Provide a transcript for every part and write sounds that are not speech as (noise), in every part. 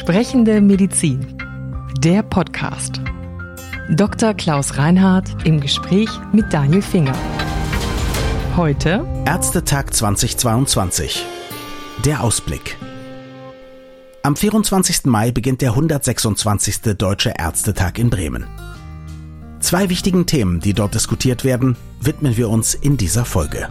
Sprechende Medizin. Der Podcast. Dr. Klaus Reinhardt im Gespräch mit Daniel Finger. Heute Ärztetag 2022. Der Ausblick. Am 24. Mai beginnt der 126. Deutsche Ärztetag in Bremen. Zwei wichtigen Themen, die dort diskutiert werden, widmen wir uns in dieser Folge.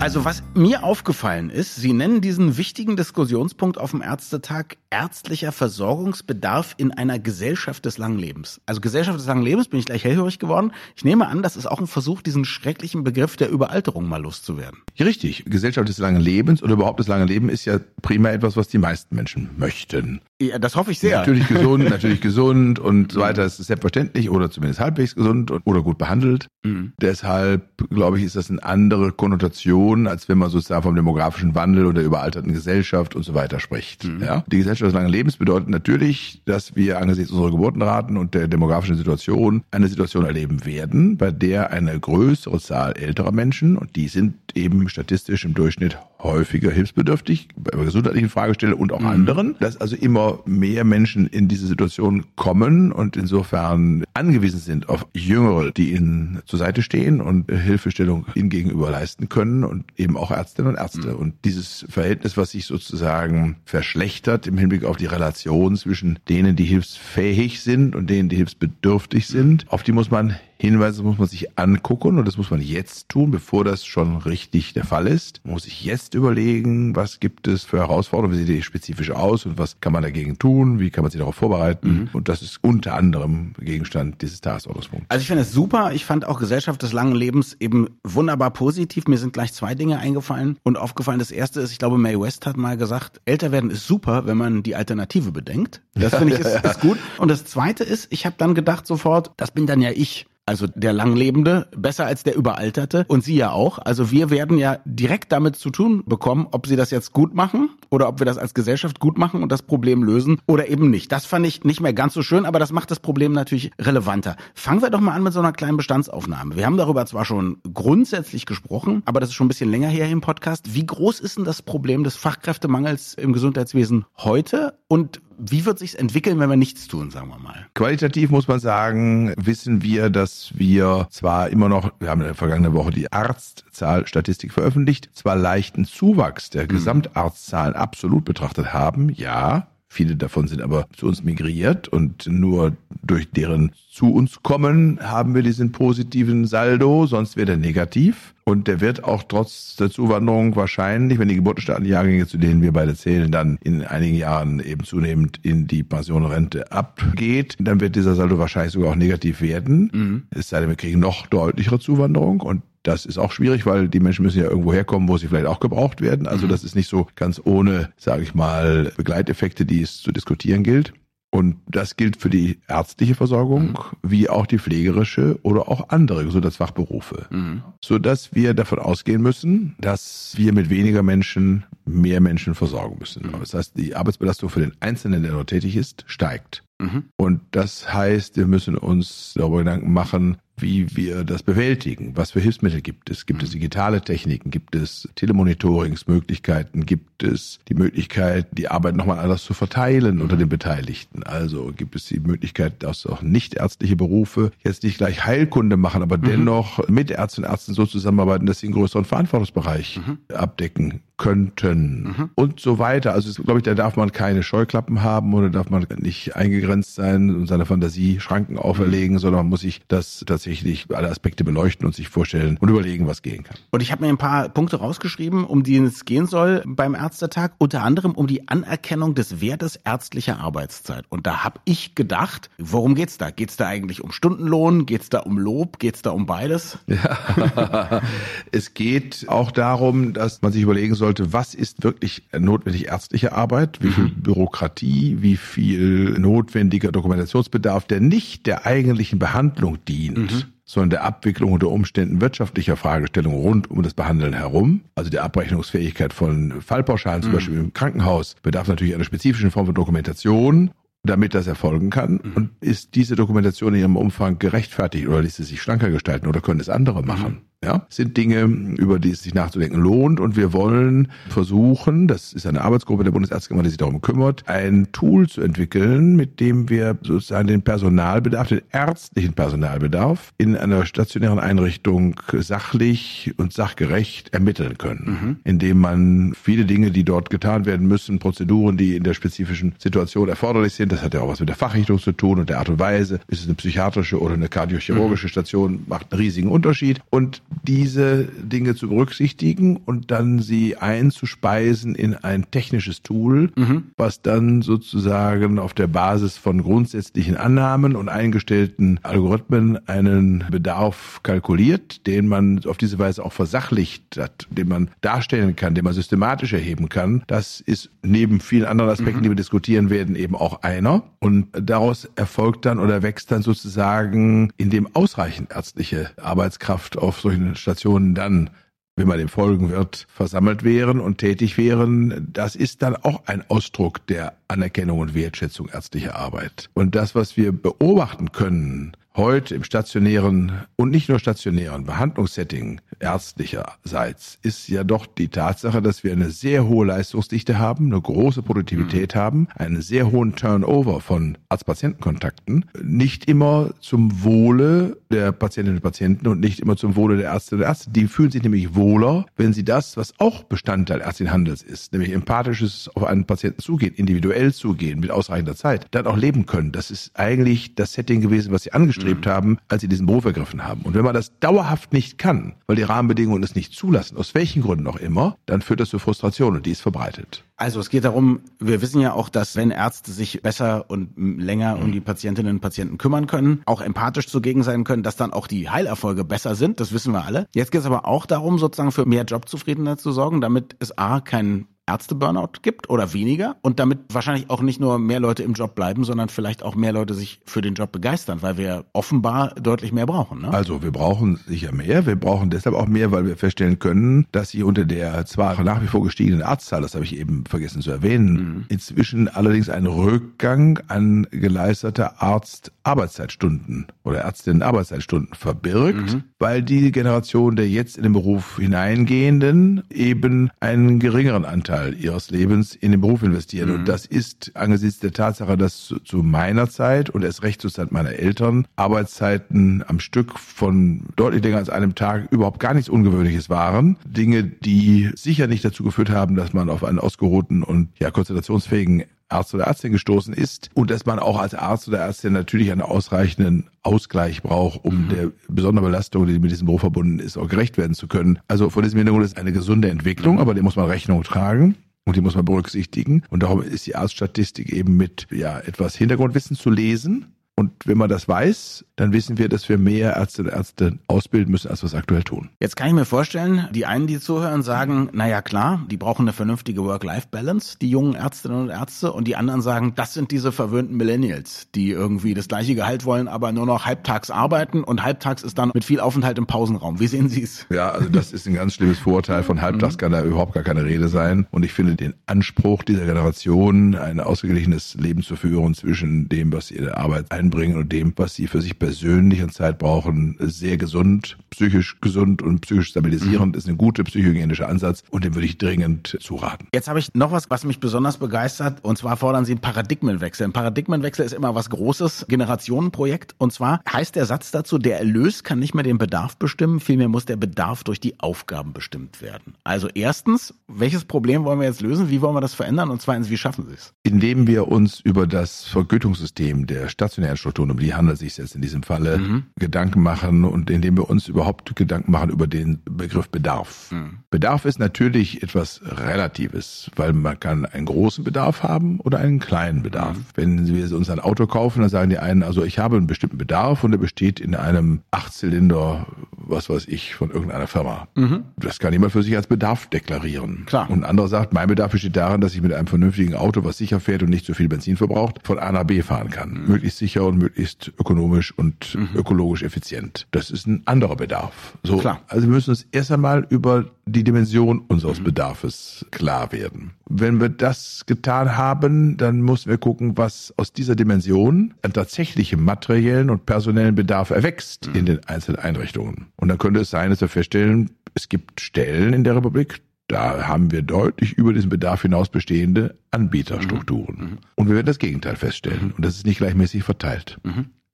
Also was mir aufgefallen ist, Sie nennen diesen wichtigen Diskussionspunkt auf dem Ärztetag ärztlicher Versorgungsbedarf in einer Gesellschaft des langen Lebens. Also Gesellschaft des langen Lebens bin ich gleich hellhörig geworden. Ich nehme an, das ist auch ein Versuch, diesen schrecklichen Begriff der Überalterung mal loszuwerden. Richtig. Gesellschaft des langen Lebens oder überhaupt das lange Leben ist ja prima etwas, was die meisten Menschen möchten. Ja, das hoffe ich sehr. Natürlich (laughs) gesund, natürlich gesund und so weiter. Das ist selbstverständlich oder zumindest halbwegs gesund oder gut behandelt. Mhm. Deshalb, glaube ich, ist das eine andere Konnotation, als wenn man sozusagen vom demografischen Wandel oder überalterten Gesellschaft und so weiter spricht. Mhm. Ja? Die Gesellschaft des langen Lebens bedeutet natürlich, dass wir angesichts unserer Geburtenraten und der demografischen Situation eine Situation erleben werden, bei der eine größere Zahl älterer Menschen, und die sind eben statistisch im Durchschnitt häufiger hilfsbedürftig, bei gesundheitlichen Fragestellungen und auch mhm. anderen, dass also immer mehr Menschen in diese Situation kommen und insofern angewiesen sind auf Jüngere, die ihnen zur Seite stehen und Hilfestellung ihnen gegenüber leisten können und eben auch Ärztinnen und Ärzte. Mhm. Und dieses Verhältnis, was sich sozusagen verschlechtert im Hinblick auf die Relation zwischen denen, die hilfsfähig sind und denen, die hilfsbedürftig sind, auf die muss man Hinweise muss man sich angucken und das muss man jetzt tun, bevor das schon richtig der Fall ist. Man muss sich jetzt überlegen, was gibt es für Herausforderungen, wie sieht die spezifisch aus und was kann man dagegen tun, wie kann man sich darauf vorbereiten. Mhm. Und das ist unter anderem Gegenstand dieses Tagesordnungspunkts. Also ich finde es super. Ich fand auch Gesellschaft des langen Lebens eben wunderbar positiv. Mir sind gleich zwei Dinge eingefallen und aufgefallen. Das erste ist, ich glaube, Mae West hat mal gesagt, älter werden ist super, wenn man die Alternative bedenkt. Das finde ich ist, (laughs) ist gut. Und das zweite ist, ich habe dann gedacht sofort, das bin dann ja ich also der Langlebende, besser als der Überalterte und Sie ja auch. Also wir werden ja direkt damit zu tun bekommen, ob Sie das jetzt gut machen oder ob wir das als Gesellschaft gut machen und das Problem lösen oder eben nicht. Das fand ich nicht mehr ganz so schön, aber das macht das Problem natürlich relevanter. Fangen wir doch mal an mit so einer kleinen Bestandsaufnahme. Wir haben darüber zwar schon grundsätzlich gesprochen, aber das ist schon ein bisschen länger her im Podcast. Wie groß ist denn das Problem des Fachkräftemangels im Gesundheitswesen heute und wie wird sich's entwickeln, wenn wir nichts tun, sagen wir mal? Qualitativ muss man sagen, wissen wir, dass wir zwar immer noch, wir haben in der vergangenen Woche die Arztzahlstatistik veröffentlicht, zwar leichten Zuwachs der mhm. Gesamtarztzahlen absolut betrachtet haben, ja, Viele davon sind aber zu uns migriert und nur durch deren zu uns kommen haben wir diesen positiven Saldo, sonst wäre der negativ. Und der wird auch trotz der Zuwanderung wahrscheinlich, wenn die Geburtenstaatenjahrgänge, zu denen wir beide zählen, dann in einigen Jahren eben zunehmend in die Pension und Rente abgeht, dann wird dieser Saldo wahrscheinlich sogar auch negativ werden. Mhm. Es sei denn, wir kriegen noch deutlichere Zuwanderung und das ist auch schwierig, weil die Menschen müssen ja irgendwo herkommen, wo sie vielleicht auch gebraucht werden. Also mhm. das ist nicht so ganz ohne, sage ich mal, Begleiteffekte, die es zu diskutieren gilt. Und das gilt für die ärztliche Versorgung mhm. wie auch die pflegerische oder auch andere Gesundheitsfachberufe. Mhm. Sodass wir davon ausgehen müssen, dass wir mit weniger Menschen mehr Menschen versorgen müssen. Mhm. Das heißt, die Arbeitsbelastung für den Einzelnen, der dort tätig ist, steigt. Mhm. Und das heißt, wir müssen uns darüber Gedanken machen, wie wir das bewältigen. Was für Hilfsmittel gibt es? Gibt es mhm. digitale Techniken? Gibt es Telemonitoringsmöglichkeiten? Gibt es die Möglichkeit, die Arbeit nochmal anders zu verteilen mhm. unter den Beteiligten? Also gibt es die Möglichkeit, dass auch nichtärztliche Berufe jetzt nicht gleich Heilkunde machen, aber mhm. dennoch mit Ärzten und Ärzten so zusammenarbeiten, dass sie einen größeren Verantwortungsbereich mhm. abdecken könnten mhm. und so weiter. Also glaube ich, da darf man keine Scheuklappen haben oder darf man nicht eingegrenzt sein und seine Fantasie Schranken auferlegen, mhm. sondern man muss sich das tatsächlich alle Aspekte beleuchten und sich vorstellen und überlegen, was gehen kann. Und ich habe mir ein paar Punkte rausgeschrieben, um die es gehen soll beim Ärztetag, unter anderem um die Anerkennung des Wertes ärztlicher Arbeitszeit. Und da habe ich gedacht, worum geht's da? Geht's da eigentlich um Stundenlohn? Geht's da um Lob? Geht's da um beides? Ja. (laughs) es geht auch darum, dass man sich überlegen soll, sollte, was ist wirklich notwendig ärztliche Arbeit, wie viel mhm. Bürokratie, wie viel notwendiger Dokumentationsbedarf, der nicht der eigentlichen Behandlung dient. Mhm sondern der Abwicklung unter Umständen wirtschaftlicher Fragestellungen rund um das Behandeln herum. Also die Abrechnungsfähigkeit von Fallpauschalen, zum mhm. Beispiel im Krankenhaus, bedarf natürlich einer spezifischen Form von Dokumentation damit das erfolgen kann? Mhm. Und ist diese Dokumentation in ihrem Umfang gerechtfertigt oder ließ sie sich schlanker gestalten oder können es andere machen? Ja, sind Dinge, über die es sich nachzudenken lohnt und wir wollen versuchen, das ist eine Arbeitsgruppe der Bundesärztekammer, die sich darum kümmert, ein Tool zu entwickeln, mit dem wir sozusagen den Personalbedarf, den ärztlichen Personalbedarf in einer stationären Einrichtung sachlich und sachgerecht ermitteln können, mhm. indem man viele Dinge, die dort getan werden müssen, Prozeduren, die in der spezifischen Situation erforderlich sind, das hat ja auch was mit der Fachrichtung zu tun und der Art und Weise, ist es eine psychiatrische oder eine kardiochirurgische mhm. Station, macht einen riesigen Unterschied und diese Dinge zu berücksichtigen und dann sie einzuspeisen in ein technisches Tool, mhm. was dann sozusagen auf der Basis von grundsätzlichen Annahmen und eingestellten Algorithmen einen Bedarf kalkuliert, den man auf diese Weise auch versachlicht hat, den man darstellen kann, den man systematisch erheben kann. Das ist neben vielen anderen Aspekten, mhm. die wir diskutieren werden, eben auch einer. Und daraus erfolgt dann oder wächst dann sozusagen, indem ausreichend ärztliche Arbeitskraft auf solchen solchen Stationen dann wenn man dem folgen wird, versammelt wären und tätig wären, das ist dann auch ein Ausdruck der Anerkennung und Wertschätzung ärztlicher Arbeit. Und das, was wir beobachten können, heute im stationären und nicht nur stationären Behandlungssetting ärztlicherseits ist ja doch die Tatsache, dass wir eine sehr hohe Leistungsdichte haben, eine große Produktivität mhm. haben, einen sehr hohen Turnover von Arzt-Patienten-Kontakten, nicht immer zum Wohle der Patientinnen und Patienten und nicht immer zum Wohle der Ärztinnen und Ärzte. Die fühlen sich nämlich wohler, wenn sie das, was auch Bestandteil Ärztlichen Handels ist, nämlich empathisches auf einen Patienten zugehen, individuell zugehen, mit ausreichender Zeit, dann auch leben können. Das ist eigentlich das Setting gewesen, was sie angestrebt mhm. Haben, als sie diesen Beruf ergriffen haben. Und wenn man das dauerhaft nicht kann, weil die Rahmenbedingungen es nicht zulassen, aus welchen Gründen auch immer, dann führt das zu Frustration und die ist verbreitet. Also es geht darum, wir wissen ja auch, dass wenn Ärzte sich besser und länger um die Patientinnen und Patienten kümmern können, auch empathisch zugegen sein können, dass dann auch die Heilerfolge besser sind. Das wissen wir alle. Jetzt geht es aber auch darum, sozusagen für mehr Jobzufriedenheit zu sorgen, damit es A, kein Ärzte-Burnout gibt oder weniger und damit wahrscheinlich auch nicht nur mehr Leute im Job bleiben, sondern vielleicht auch mehr Leute sich für den Job begeistern, weil wir offenbar deutlich mehr brauchen. Ne? Also wir brauchen sicher mehr. Wir brauchen deshalb auch mehr, weil wir feststellen können, dass sie unter der zwar nach wie vor gestiegenen Arztzahl, das habe ich eben vergessen zu erwähnen, mhm. inzwischen allerdings ein Rückgang an geleisteter Arzt-Arbeitszeitstunden oder Ärztinnen-Arbeitszeitstunden verbirgt, mhm. weil die Generation der jetzt in den Beruf hineingehenden eben einen geringeren Anteil Großteil ihres Lebens in den Beruf investieren. Mhm. Und das ist angesichts der Tatsache, dass zu, zu meiner Zeit und erst recht zur Zeit meiner Eltern Arbeitszeiten am Stück von deutlich länger als einem Tag überhaupt gar nichts Ungewöhnliches waren. Dinge, die sicher nicht dazu geführt haben, dass man auf einen ausgeruhten und ja konzentrationsfähigen Arzt oder Ärztin gestoßen ist und dass man auch als Arzt oder Ärztin natürlich einen ausreichenden Ausgleich braucht, um mhm. der besonderen Belastung, die mit diesem Beruf verbunden ist, auch gerecht werden zu können. Also vor diesem Hintergrund ist eine gesunde Entwicklung, mhm. aber dem muss man Rechnung tragen. Und die muss man berücksichtigen. Und darum ist die Arztstatistik eben mit ja, etwas Hintergrundwissen zu lesen und wenn man das weiß, dann wissen wir, dass wir mehr Ärzte und Ärzte ausbilden müssen, als wir es aktuell tun. Jetzt kann ich mir vorstellen, die einen, die zuhören, sagen, naja klar, die brauchen eine vernünftige Work-Life-Balance, die jungen Ärztinnen und Ärzte. Und die anderen sagen, das sind diese verwöhnten Millennials, die irgendwie das gleiche Gehalt wollen, aber nur noch halbtags arbeiten und halbtags ist dann mit viel Aufenthalt im Pausenraum. Wie sehen Sie es? Ja, also das ist ein ganz schlimmes Vorurteil. Von halbtags mhm. kann da überhaupt gar keine Rede sein. Und ich finde den Anspruch dieser Generation, ein ausgeglichenes Leben zu führen zwischen dem, was der Arbeit ein einbringen und dem, was sie für sich persönlich an Zeit brauchen, sehr gesund, psychisch gesund und psychisch stabilisierend, mhm. ist ein guter psychogienischer Ansatz und dem würde ich dringend zuraten. Jetzt habe ich noch was, was mich besonders begeistert und zwar fordern Sie einen Paradigmenwechsel. Ein Paradigmenwechsel ist immer was Großes, Generationenprojekt und zwar heißt der Satz dazu, der Erlös kann nicht mehr den Bedarf bestimmen, vielmehr muss der Bedarf durch die Aufgaben bestimmt werden. Also erstens, welches Problem wollen wir jetzt lösen? Wie wollen wir das verändern? Und zweitens, wie schaffen Sie es? Indem wir uns über das Vergütungssystem der stationären Strukturen, um die handelt es sich jetzt in diesem Falle, mhm. Gedanken machen und indem wir uns überhaupt Gedanken machen über den Begriff Bedarf. Mhm. Bedarf ist natürlich etwas Relatives, weil man kann einen großen Bedarf haben oder einen kleinen Bedarf. Mhm. Wenn wir uns ein Auto kaufen, dann sagen die einen, also ich habe einen bestimmten Bedarf und der besteht in einem Achtzylinder, was weiß ich, von irgendeiner Firma. Mhm. Das kann jemand für sich als Bedarf deklarieren. Klar. Und ein anderer sagt, mein Bedarf besteht darin, dass ich mit einem vernünftigen Auto, was sicher fährt und nicht zu so viel Benzin verbraucht, von A nach B fahren kann. Mhm. Möglichst sicher und möglichst ökonomisch und mhm. ökologisch effizient. Das ist ein anderer Bedarf. So, Klar. Also wir müssen uns erst einmal über die Dimension unseres mhm. Bedarfes klar werden. wenn wir das getan haben, dann müssen wir gucken, was aus dieser Dimension an tatsächlichem materiellen und personellen Bedarf erwächst in den einzelnen Einrichtungen. Und dann könnte es sein, dass wir feststellen, es gibt Stellen in der Republik, da haben wir deutlich über diesen Bedarf hinaus bestehende Anbieterstrukturen. Mhm. Und wir werden das Gegenteil feststellen. Und das ist nicht gleichmäßig verteilt.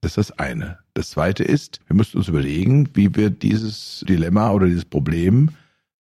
Das ist das eine. Das zweite ist, wir müssen uns überlegen, wie wir dieses Dilemma oder dieses Problem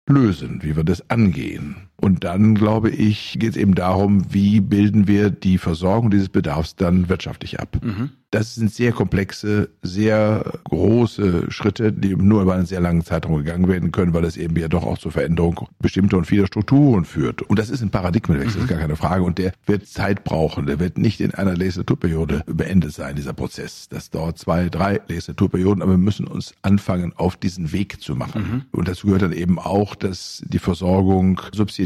lösen, wie wir das angehen. Und dann, glaube ich, geht es eben darum, wie bilden wir die Versorgung dieses Bedarfs dann wirtschaftlich ab. Mhm. Das sind sehr komplexe, sehr große Schritte, die nur über einen sehr langen Zeitraum gegangen werden können, weil das eben ja doch auch zur Veränderung bestimmter und vieler Strukturen führt. Und das ist ein Paradigmenwechsel, mhm. ist gar keine Frage. Und der wird Zeit brauchen. Der wird nicht in einer Legislaturperiode beendet sein, dieser Prozess. Das dauert zwei, drei Legislaturperioden, aber wir müssen uns anfangen, auf diesen Weg zu machen. Mhm. Und dazu gehört dann eben auch, dass die Versorgung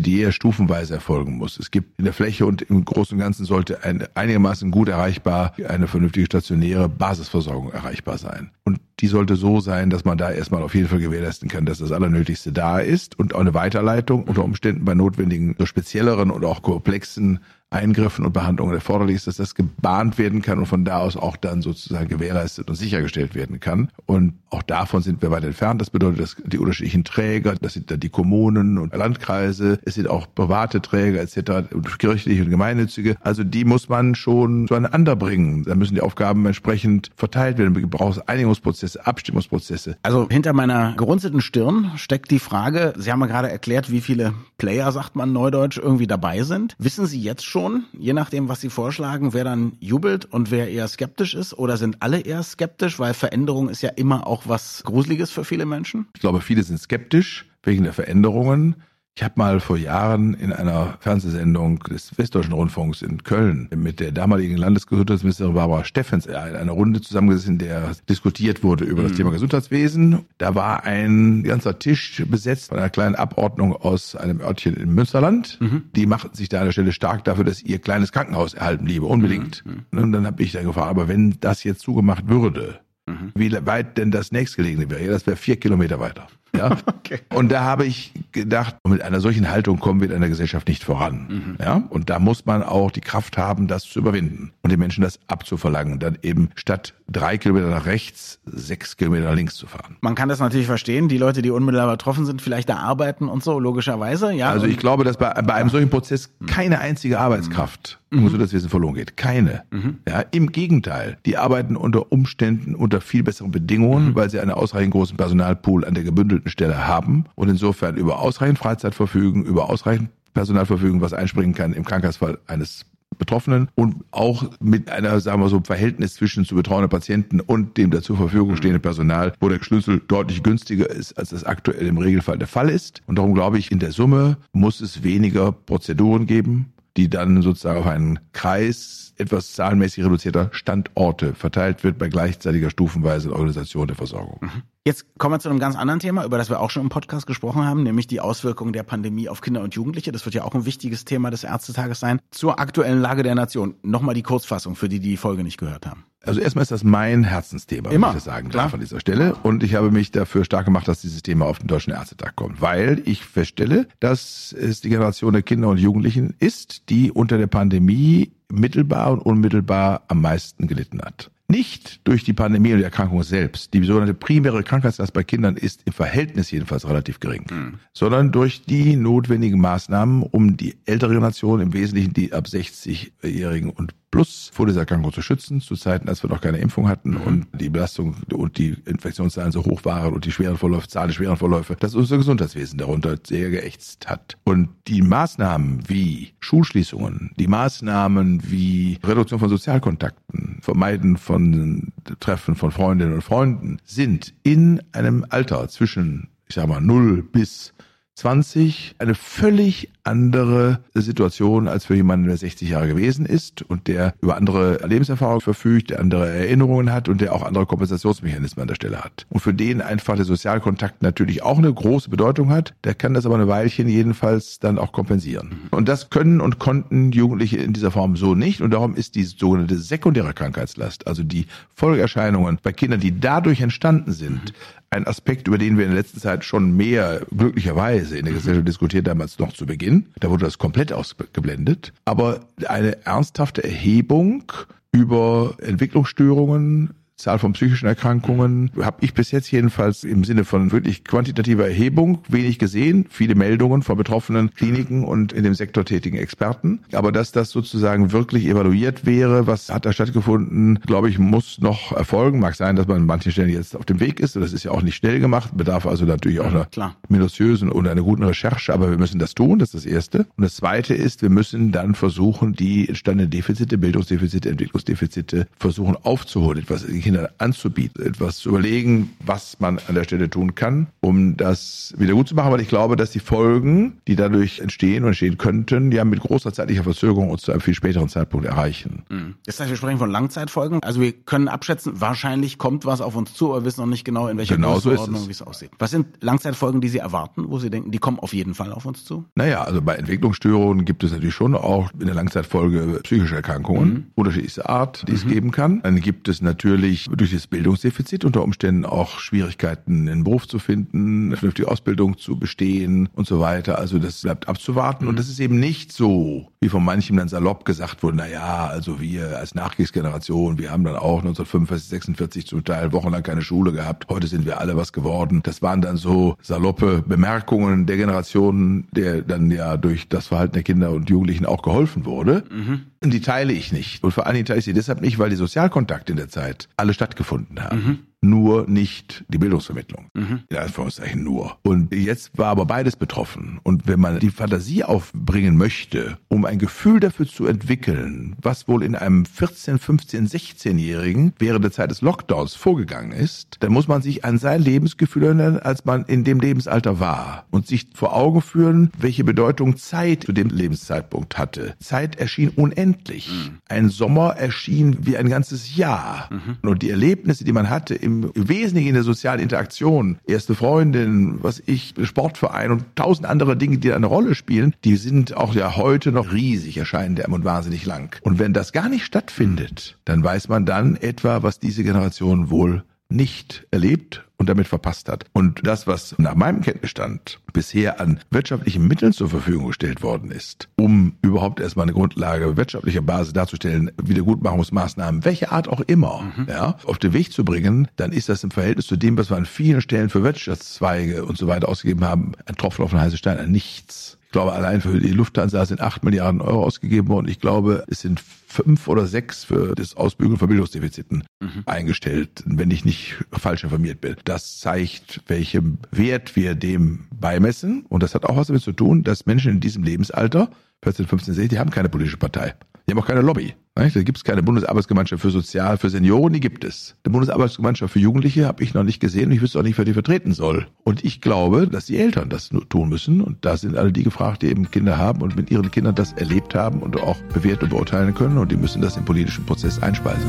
subsidiär stufenweise erfolgen muss. Es gibt in der Fläche und im Großen und Ganzen sollte eine einigermaßen gut erreichbar eine vernünftige stationäre Basisversorgung erreichbar sein. Und die sollte so sein, dass man da erstmal auf jeden Fall gewährleisten kann, dass das Allernötigste da ist und auch eine Weiterleitung unter Umständen bei notwendigen, so spezielleren oder auch komplexen Eingriffen und Behandlungen erforderlich ist, dass das gebahnt werden kann und von da aus auch dann sozusagen gewährleistet und sichergestellt werden kann. Und auch davon sind wir weit entfernt. Das bedeutet, dass die unterschiedlichen Träger, das sind dann die Kommunen und Landkreise, es sind auch private Träger etc., kirchliche und gemeinnützige. Also die muss man schon zueinander bringen. Da müssen die Aufgaben entsprechend verteilt werden. Man braucht Einigungsprozesse, Abstimmungsprozesse. Also hinter meiner gerunzelten Stirn steckt die Frage, Sie haben ja gerade erklärt, wie viele Player, sagt man neudeutsch, irgendwie dabei sind. Wissen Sie jetzt schon, schon, je nachdem, was Sie vorschlagen, wer dann jubelt und wer eher skeptisch ist? Oder sind alle eher skeptisch? Weil Veränderung ist ja immer auch was Gruseliges für viele Menschen. Ich glaube, viele sind skeptisch wegen der Veränderungen. Ich habe mal vor Jahren in einer Fernsehsendung des Westdeutschen Rundfunks in Köln mit der damaligen Landesgesundheitsministerin Barbara Steffens in einer Runde zusammengesessen, in der diskutiert wurde über das mhm. Thema Gesundheitswesen. Da war ein ganzer Tisch besetzt von einer kleinen Abordnung aus einem Örtchen im Münsterland. Mhm. Die machten sich da an der Stelle stark dafür, dass ihr kleines Krankenhaus erhalten bliebe, unbedingt. Mhm. Und dann habe ich dann gefragt, aber wenn das jetzt zugemacht würde, mhm. wie weit denn das nächstgelegene wäre? Ja, das wäre vier Kilometer weiter. Ja? (laughs) okay. Und da habe ich gedacht, mit einer solchen Haltung kommen wir in der Gesellschaft nicht voran. Mhm. Ja? Und da muss man auch die Kraft haben, das zu überwinden und den Menschen das abzuverlangen, dann eben statt drei Kilometer nach rechts, sechs Kilometer nach links zu fahren. Man kann das natürlich verstehen, die Leute, die unmittelbar betroffen sind, vielleicht da arbeiten und so, logischerweise. Ja, also ich glaube, dass bei, bei einem solchen Prozess mhm. keine einzige Arbeitskraft mhm. im Gesundheitswesen verloren geht. Keine. Mhm. Ja, Im Gegenteil, die arbeiten unter Umständen unter viel besseren Bedingungen, mhm. weil sie einen ausreichend großen Personalpool an der gebündelten Stelle haben und insofern über ausreichend Freizeit verfügen, über ausreichend Personal verfügen, was einspringen kann im Krankheitsfall eines Betroffenen und auch mit einer, sagen wir so, Verhältnis zwischen zu betreuenden Patienten und dem zur Verfügung stehenden Personal, wo der Schlüssel deutlich günstiger ist, als das aktuell im Regelfall der Fall ist. Und darum glaube ich, in der Summe muss es weniger Prozeduren geben, die dann sozusagen auf einen Kreis etwas zahlenmäßig reduzierter Standorte verteilt wird bei gleichzeitiger stufenweise Organisation der Versorgung. Mhm. Jetzt kommen wir zu einem ganz anderen Thema, über das wir auch schon im Podcast gesprochen haben, nämlich die Auswirkungen der Pandemie auf Kinder und Jugendliche. Das wird ja auch ein wichtiges Thema des Ärztetages sein. Zur aktuellen Lage der Nation. Nochmal die Kurzfassung für die, die die Folge nicht gehört haben. Also erstmal ist das mein Herzensthema, Immer. ich das sagen darf an dieser Stelle. Und ich habe mich dafür stark gemacht, dass dieses Thema auf den Deutschen Ärztetag kommt, weil ich feststelle, dass es die Generation der Kinder und Jugendlichen ist, die unter der Pandemie mittelbar und unmittelbar am meisten gelitten hat. Nicht durch die Pandemie und die Erkrankung selbst. Die sogenannte primäre Krankheitslast bei Kindern ist im Verhältnis jedenfalls relativ gering. Mhm. Sondern durch die notwendigen Maßnahmen, um die ältere Generation, im Wesentlichen die ab 60-Jährigen und plus vor dieser Erkrankung zu schützen, zu Zeiten, als wir noch keine Impfung hatten mhm. und die Belastung und die Infektionszahlen so hoch waren und die schweren Verläufe, Zahl der schweren Verläufe, dass unser Gesundheitswesen darunter sehr geächtzt hat. Und die Maßnahmen wie Schulschließungen, die Maßnahmen wie Reduktion von Sozialkontakten, Vermeiden von Treffen von Freundinnen und Freunden sind in einem Alter zwischen, ich sag mal, 0 bis 20 eine völlig andere Situation als für jemanden, der 60 Jahre gewesen ist und der über andere Lebenserfahrungen verfügt, der andere Erinnerungen hat und der auch andere Kompensationsmechanismen an der Stelle hat. Und für den einfach der Sozialkontakt natürlich auch eine große Bedeutung hat, der kann das aber eine Weilchen jedenfalls dann auch kompensieren. Und das können und konnten Jugendliche in dieser Form so nicht und darum ist die sogenannte sekundäre Krankheitslast, also die Folgeerscheinungen bei Kindern, die dadurch entstanden sind, ein Aspekt, über den wir in der letzten Zeit schon mehr glücklicherweise in der Gesellschaft diskutiert haben als noch zu Beginn. Da wurde das komplett ausgeblendet. Aber eine ernsthafte Erhebung über Entwicklungsstörungen, Zahl von psychischen Erkrankungen habe ich bis jetzt jedenfalls im Sinne von wirklich quantitativer Erhebung wenig gesehen. Viele Meldungen von betroffenen Kliniken und in dem Sektor tätigen Experten. Aber dass das sozusagen wirklich evaluiert wäre, was hat da stattgefunden, glaube ich, muss noch erfolgen. Mag sein, dass man an manchen Stellen jetzt auf dem Weg ist. Das ist ja auch nicht schnell gemacht, bedarf also natürlich auch einer Klar. minutiösen und einer guten Recherche. Aber wir müssen das tun, das ist das Erste. Und das Zweite ist, wir müssen dann versuchen, die entstandenen Defizite, Bildungsdefizite, Entwicklungsdefizite versuchen aufzuholen. Etwas Kindern anzubieten, etwas zu überlegen, was man an der Stelle tun kann, um das wieder gut zu machen. Weil ich glaube, dass die Folgen, die dadurch entstehen und entstehen könnten, ja mit großer zeitlicher Verzögerung uns zu einem viel späteren Zeitpunkt erreichen. Mhm. Das heißt, wir sprechen von Langzeitfolgen. Also wir können abschätzen, wahrscheinlich kommt was auf uns zu, aber wissen noch nicht genau, in welcher genau Größenordnung, so wie es aussieht. Was sind Langzeitfolgen, die Sie erwarten, wo Sie denken, die kommen auf jeden Fall auf uns zu? Naja, also bei Entwicklungsstörungen gibt es natürlich schon auch in der Langzeitfolge psychische Erkrankungen, mhm. unterschiedlichster Art, die mhm. es geben kann. Dann gibt es natürlich natürlich durch das Bildungsdefizit unter Umständen auch Schwierigkeiten, einen Beruf zu finden, eine vernünftige Ausbildung zu bestehen und so weiter. Also das bleibt abzuwarten. Und das ist eben nicht so, wie von manchem dann salopp gesagt wurde, na ja, also wir als Nachkriegsgeneration, wir haben dann auch 1945, 46 zum Teil wochenlang keine Schule gehabt. Heute sind wir alle was geworden. Das waren dann so saloppe Bemerkungen der Generationen, der dann ja durch das Verhalten der Kinder und Jugendlichen auch geholfen wurde. Mhm. Die teile ich nicht. Und vor allen Dingen teile ich sie deshalb nicht, weil die Sozialkontakte in der Zeit alle stattgefunden haben. Mhm nur nicht die Bildungsvermittlung. Mhm. In Anführungszeichen nur. Und jetzt war aber beides betroffen. Und wenn man die Fantasie aufbringen möchte, um ein Gefühl dafür zu entwickeln, was wohl in einem 14, 15, 16-Jährigen während der Zeit des Lockdowns vorgegangen ist, dann muss man sich an sein Lebensgefühl erinnern, als man in dem Lebensalter war und sich vor Augen führen, welche Bedeutung Zeit zu dem Lebenszeitpunkt hatte. Zeit erschien unendlich. Mhm. Ein Sommer erschien wie ein ganzes Jahr. Mhm. Und die Erlebnisse, die man hatte im im Wesentlichen in der sozialen Interaktion, erste Freundin, was ich, Sportverein und tausend andere Dinge, die eine Rolle spielen, die sind auch ja heute noch riesig, erscheinen der und wahnsinnig lang. Und wenn das gar nicht stattfindet, dann weiß man dann etwa, was diese Generation wohl nicht erlebt und damit verpasst hat. Und das, was nach meinem Kenntnisstand bisher an wirtschaftlichen Mitteln zur Verfügung gestellt worden ist, um überhaupt erstmal eine Grundlage wirtschaftlicher Basis darzustellen, Wiedergutmachungsmaßnahmen, welche Art auch immer, mhm. ja, auf den Weg zu bringen, dann ist das im Verhältnis zu dem, was wir an vielen Stellen für Wirtschaftszweige und so weiter ausgegeben haben, ein Tropfen auf den heißen Stein, ein Nichts. Ich glaube, allein für die Lufthansa sind acht Milliarden Euro ausgegeben worden. Ich glaube, es sind fünf oder sechs für das Ausbügeln von Bildungsdefiziten mhm. eingestellt, wenn ich nicht falsch informiert bin. Das zeigt, welchem Wert wir dem beimessen. Und das hat auch was damit zu tun, dass Menschen in diesem Lebensalter, 14, 15, 16, die haben keine politische Partei. Die haben auch keine Lobby. Da gibt es keine Bundesarbeitsgemeinschaft für Sozial, für Senioren, die gibt es. Die Bundesarbeitsgemeinschaft für Jugendliche habe ich noch nicht gesehen und ich wüsste auch nicht, wer die vertreten soll. Und ich glaube, dass die Eltern das tun müssen und da sind alle die gefragt, die eben Kinder haben und mit ihren Kindern das erlebt haben und auch bewerten und beurteilen können und die müssen das im politischen Prozess einspeisen.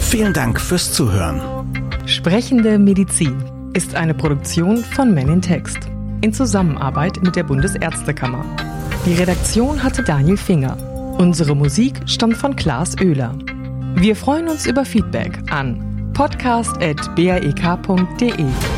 Vielen Dank fürs Zuhören. Sprechende Medizin ist eine Produktion von Men in Text in Zusammenarbeit mit der Bundesärztekammer. Die Redaktion hatte Daniel Finger. Unsere Musik stammt von Klaas Oehler. Wir freuen uns über Feedback an podcast.brek.de.